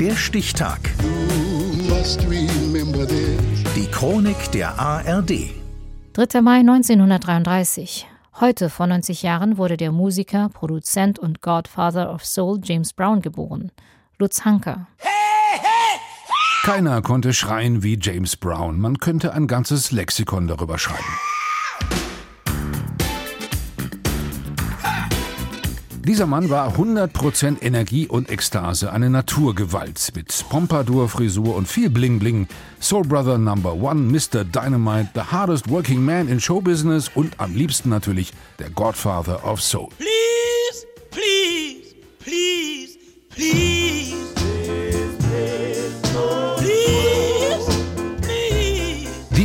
Der Stichtag. Die Chronik der ARD. 3. Mai 1933. Heute vor 90 Jahren wurde der Musiker, Produzent und Godfather of Soul James Brown geboren. Lutz Hanker. Keiner konnte schreien wie James Brown. Man könnte ein ganzes Lexikon darüber schreiben. Dieser Mann war 100% Energie und Ekstase, eine Naturgewalt mit Pompadour-Frisur und viel Bling-Bling. Soul Brother Number One, Mr. Dynamite, the hardest working man in Showbusiness und am liebsten natürlich der Godfather of Soul. Please,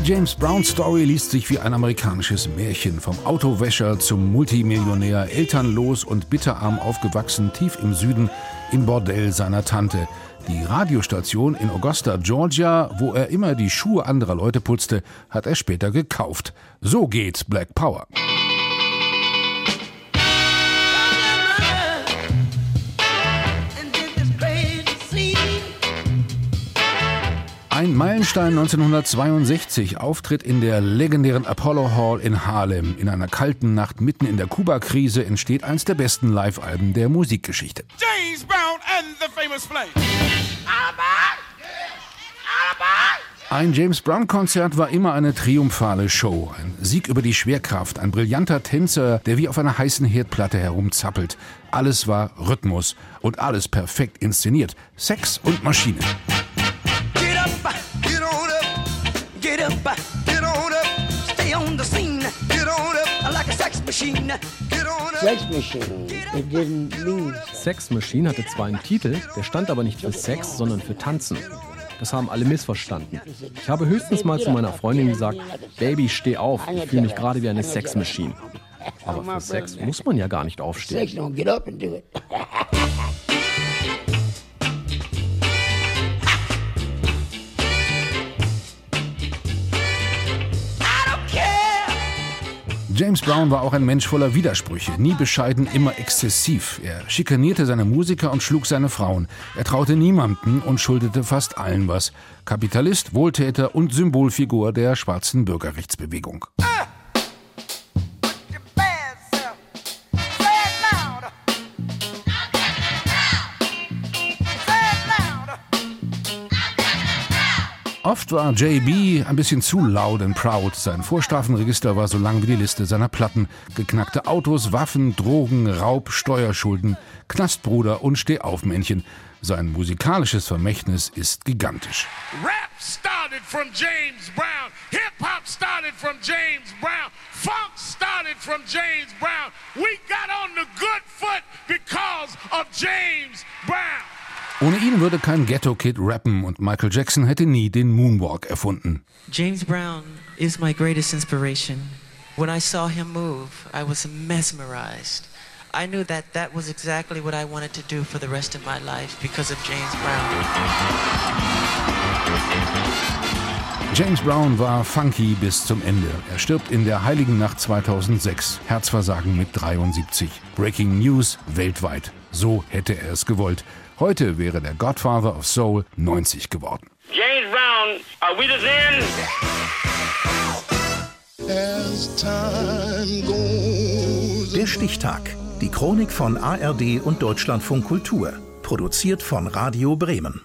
James Brown Story liest sich wie ein amerikanisches Märchen. Vom Autowäscher zum Multimillionär, elternlos und bitterarm aufgewachsen, tief im Süden, im Bordell seiner Tante. Die Radiostation in Augusta, Georgia, wo er immer die Schuhe anderer Leute putzte, hat er später gekauft. So geht Black Power. Ein Meilenstein 1962, Auftritt in der legendären Apollo Hall in Harlem. In einer kalten Nacht mitten in der Kuba-Krise entsteht eins der besten Live-Alben der Musikgeschichte. James Brown and the famous Flame. Ein James Brown-Konzert war immer eine triumphale Show. Ein Sieg über die Schwerkraft, ein brillanter Tänzer, der wie auf einer heißen Herdplatte herumzappelt. Alles war Rhythmus und alles perfekt inszeniert. Sex und Maschine. Up, get on up, stay on the scene, get on up like a sex machine, get on up. Sex Machine. It didn't mean sex. Sex Machine hatte zwar einen Titel, der stand aber nicht für Sex, sondern für Tanzen. Das haben alle missverstanden. Ich habe höchstens mal zu meiner Freundin gesagt, Baby, steh auf, ich fühle mich gerade wie eine Sex Machine. Aber für Sex muss man ja gar nicht aufstehen. James Brown war auch ein Mensch voller Widersprüche, nie bescheiden, immer exzessiv. Er schikanierte seine Musiker und schlug seine Frauen. Er traute niemanden und schuldete fast allen was. Kapitalist, Wohltäter und Symbolfigur der schwarzen Bürgerrechtsbewegung. Your Oft war JB ein bisschen zu loud and proud. Sein Vorstrafenregister war so lang wie die Liste seiner Platten. Geknackte Autos, Waffen, Drogen, Raub, Steuerschulden, Knastbruder und Stehaufmännchen. Sein musikalisches Vermächtnis ist gigantisch. Rap started from James Brown. Hip hop started from James Brown. Funk started from James Brown. We got on the good foot because of James Brown. Ohne ihn würde kein Ghetto-Kid rappen und Michael Jackson hätte nie den Moonwalk erfunden. James Brown is my greatest inspiration. When I saw him move, I was mesmerized. I knew that that was exactly what I wanted to do for the rest of my life because of James Brown. James Brown war funky bis zum Ende. Er stirbt in der Heiligen Nacht 2006. Herzversagen mit 73. Breaking News weltweit. So hätte er es gewollt. Heute wäre der Godfather of Soul 90 geworden. James Brown, are we the end? As time goes Der Stichtag. Die Chronik von ARD und Deutschlandfunk Kultur. Produziert von Radio Bremen.